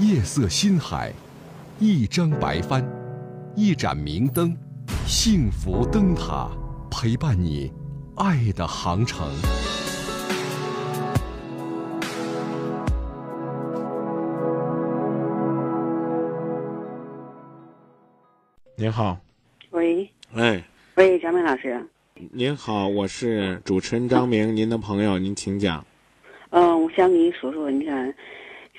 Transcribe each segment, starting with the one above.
夜色心海，一张白帆，一盏明灯，幸福灯塔陪伴你爱的航程。您好，喂哎，喂，张明老师，您好，我是主持人张明，您的朋友，您请讲。嗯、我想跟你说说，你看，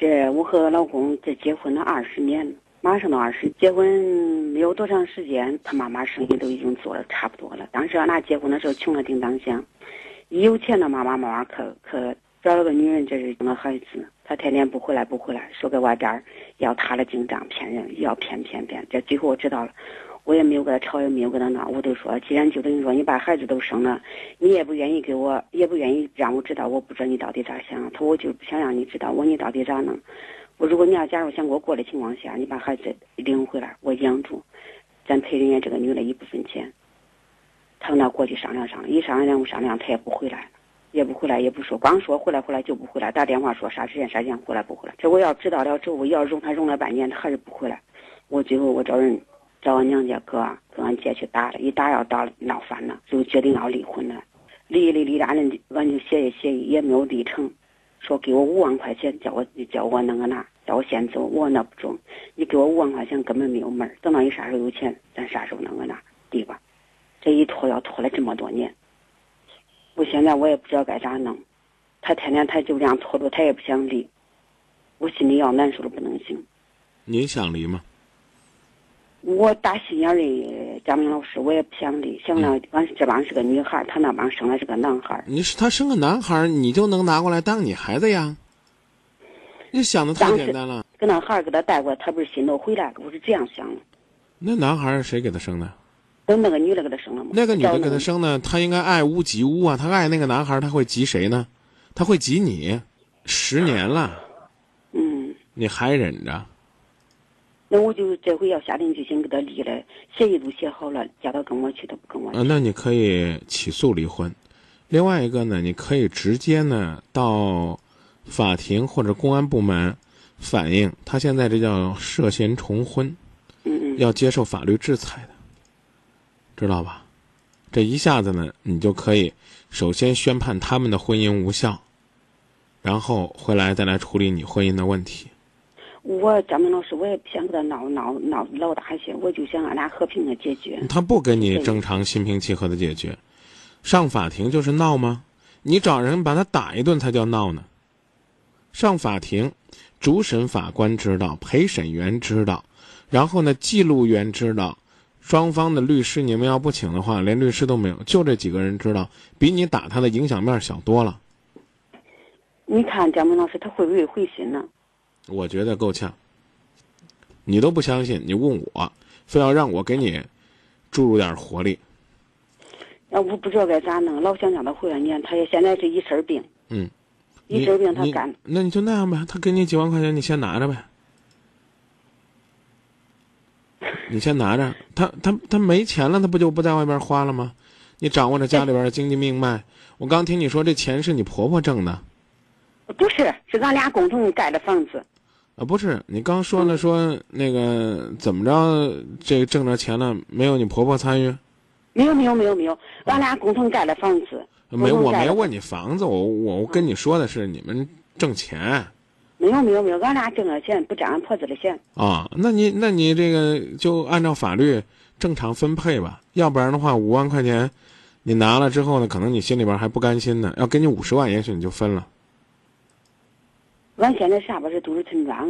这我和老公这结婚了二十年，马上都二十，结婚没有多长时间，他妈妈生意都已经做的差不多了。当时俺俩结婚的时候穷的叮当响，一有钱了，妈妈妈妈可可找了个女人，这是生了孩子，他天天不回来不回来，说搁外边要他的进账骗人，要骗骗骗，这最后我知道了。我也没有跟他吵，也没有跟他闹，我都说，既然就等于说你把孩子都生了，你也不愿意给我，也不愿意让我知道，我不知道你到底咋想。他说我就不想让你知道我你到底咋弄。我如果你要假如想给我过的情况下，你把孩子领回来，我养住，咱赔人家这个女的一部分钱。他跟他过去商量商量，一商量不商量，他也不回来了，也不回来，也不说，光说回来回来就不回来，打电话说啥时间啥时间回来不回来。这我要知道了之后，要容他容了半年，他还是不回来。我最后我找人找俺娘家哥跟俺姐去打了，一打要打闹翻了，就决定要离婚了。离离离，俺人俺就协议协议也没有离成，说给我五万块钱，叫我叫我那个那，叫我先走。我说那不中，你给我五万块钱根本没有门儿等到你啥时候有钱，咱啥时候那个那离吧。这一拖要拖了这么多年，我现在我也不知道该咋弄。他天天他就这样拖着，他也不想离，我心里要难受的不能行。您想离吗？我打心眼里，张明老师，我也不想离，想让俺这帮是个女孩儿，他那帮生的是个男孩儿。你是他生个男孩儿，你就能拿过来当你孩子呀？你想的太简单了。跟那孩儿给他带过来，他不是心都回来了，我是这样想的。那男孩是谁给他生的？都那个女的给他生了吗？那个女的给他生呢，她应该爱屋及乌啊。她爱那个男孩儿，她会及谁呢？他会及你。十年了，嗯，你还忍着？那我就这回要下定决心给他离了，协议都写好了，叫他跟我去，他不跟我去。呃，那你可以起诉离婚。另外一个呢，你可以直接呢到法庭或者公安部门反映，他现在这叫涉嫌重婚，嗯嗯要接受法律制裁的，知道吧？这一下子呢，你就可以首先宣判他们的婚姻无效，然后回来再来处理你婚姻的问题。我张明老师，我也不想跟他闹闹闹老大些，我就想俺俩和平的解决。他不跟你正常心平气和的解决，上法庭就是闹吗？你找人把他打一顿才叫闹呢。上法庭，主审法官知道，陪审员知道，然后呢，记录员知道，双方的律师你们要不请的话，连律师都没有，就这几个人知道，比你打他的影响面小多了。你看蒋明老师他会不会回心呢？我觉得够呛。你都不相信，你问我，非要让我给你注入点活力。那我不知道该咋弄，老想让他回来。你看，他也现在是一身病，嗯，一身病他你干。那你就那样呗，他给你几万块钱，你先拿着呗。你先拿着，他他他没钱了，他不就不在外边花了吗？你掌握着家里边的经济命脉。我刚听你说这钱是你婆婆挣的，不是，是俺俩共同盖的房子。啊，不是？你刚说了说那个怎么着，这个挣着钱了，没有你婆婆参与？没有没有没有没有，俺俩共同盖的房子。没，我没问你房子，我我我跟你说的是你们挣钱没有没有没有，俺俩挣了钱不占俺婆子的钱。啊。那你那你这个就按照法律正常分配吧，要不然的话，五万块钱你拿了之后呢，可能你心里边还不甘心呢。要给你五十万，也许你就分了。俺现在下边是都市村庄，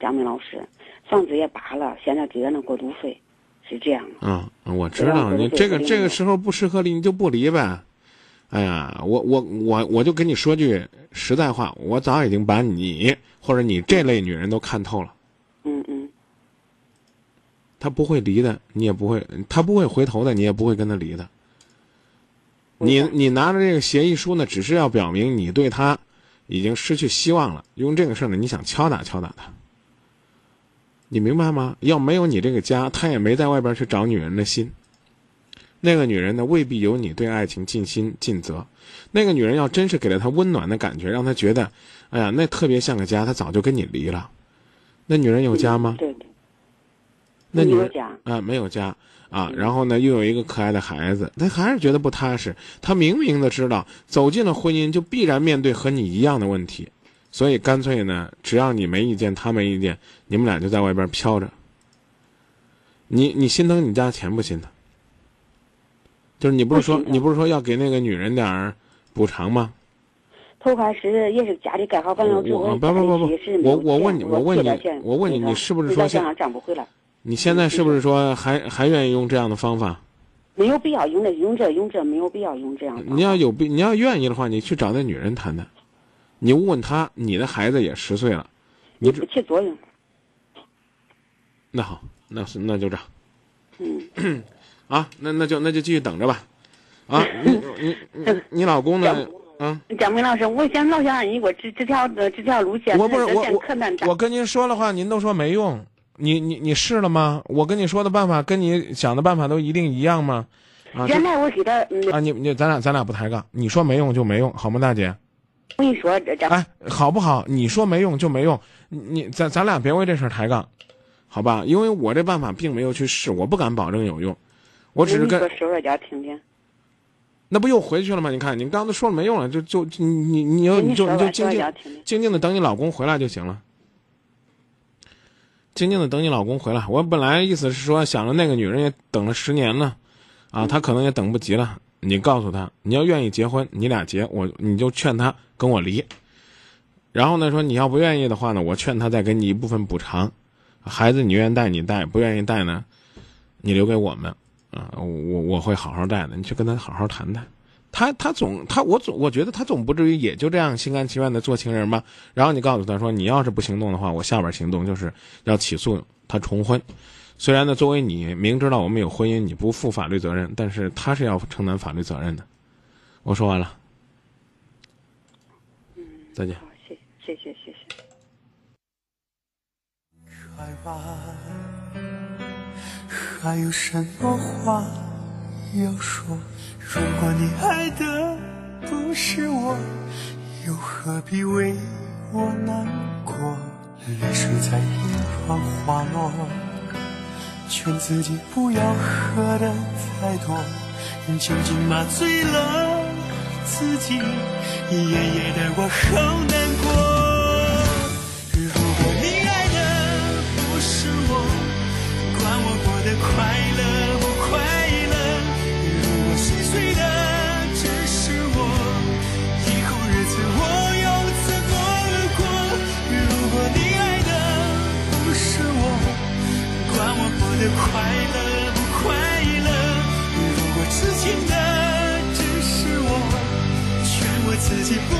张明老师，房子也扒了，现在给俺那过渡费，是这样的。啊、我知道你这个这个时候不适合离，你就不离呗。哎呀，我我我我就跟你说句实在话，我早已经把你或者你这类女人都看透了。嗯嗯，他不会离的，你也不会，他不会回头的，你也不会跟他离的。你你拿着这个协议书呢，只是要表明你对他已经失去希望了，用这个事儿呢，你想敲打敲打他。你明白吗？要没有你这个家，他也没在外边去找女人的心。那个女人呢，未必有你对爱情尽心尽责。那个女人要真是给了他温暖的感觉，让他觉得，哎呀，那特别像个家，他早就跟你离了。那女人有家吗？对对，那女人家，啊，没有家啊，然后呢，又有一个可爱的孩子，他还是觉得不踏实。他明明的知道走进了婚姻就必然面对和你一样的问题，所以干脆呢，只要你没意见，他没意见，你们俩就在外边飘着。你你心疼你家钱不心疼？就是你不是说你不是说要给那个女人点儿补偿吗？头开始也是家里盖好房了之后，我不不不不我我问你我问你我问你你是不是说现？你现在是不是说还还愿意用这样的方法？没有必要用这用这用这，没有必要用这样的。你要有必你要愿意的话，你去找那女人谈谈。你问问她，你的孩子也十岁了，你不起作用。那好，那是那就这样嗯，啊，那那就那就继续等着吧。啊，你你你你老公呢？嗯，蒋明老师，我想老想让你给我指指条呃指条路线，我不是我我我跟您说的话，您都说没用。你你你试了吗？我跟你说的办法跟你想的办法都一定一样吗？啊这原来我给他，嗯，啊，你你咱俩咱俩不抬杠，你说没用就没用，好吗，大姐？我跟你说，这这哎，好不好？你说没用就没用，你你咱咱俩别为这事儿抬杠，好吧？因为我这办法并没有去试，我不敢保证有用，我只是跟你说说说点听听。那不又回去了吗？你看，你刚刚都说了没用了，就就你你你就你你就你就静静。静静的等你老公回来就行了。静静的等你老公回来。我本来意思是说，想着那个女人也等了十年呢，啊，她可能也等不及了。你告诉她，你要愿意结婚，你俩结，我你就劝她跟我离。然后呢，说你要不愿意的话呢，我劝她再给你一部分补偿。孩子你愿意带你带，不愿意带呢，你留给我们啊，我我会好好带的。你去跟他好好谈谈。他他总他我总我觉得他总不至于也就这样心甘情愿的做情人吧。然后你告诉他说，你要是不行动的话，我下边行动就是要起诉他重婚。虽然呢，作为你明知道我们有婚姻，你不负法律责任，但是他是要承担法律责任的。我说完了，再见。好，谢谢谢谢谢谢。还有什么话要说？如果你爱的不是我，又何必为我难过？泪水在眼眶滑落，劝自己不要喝的太多，酒精麻醉了自己，夜夜的我好难过。的快乐不快乐。如果痴情的只是我，劝我自己不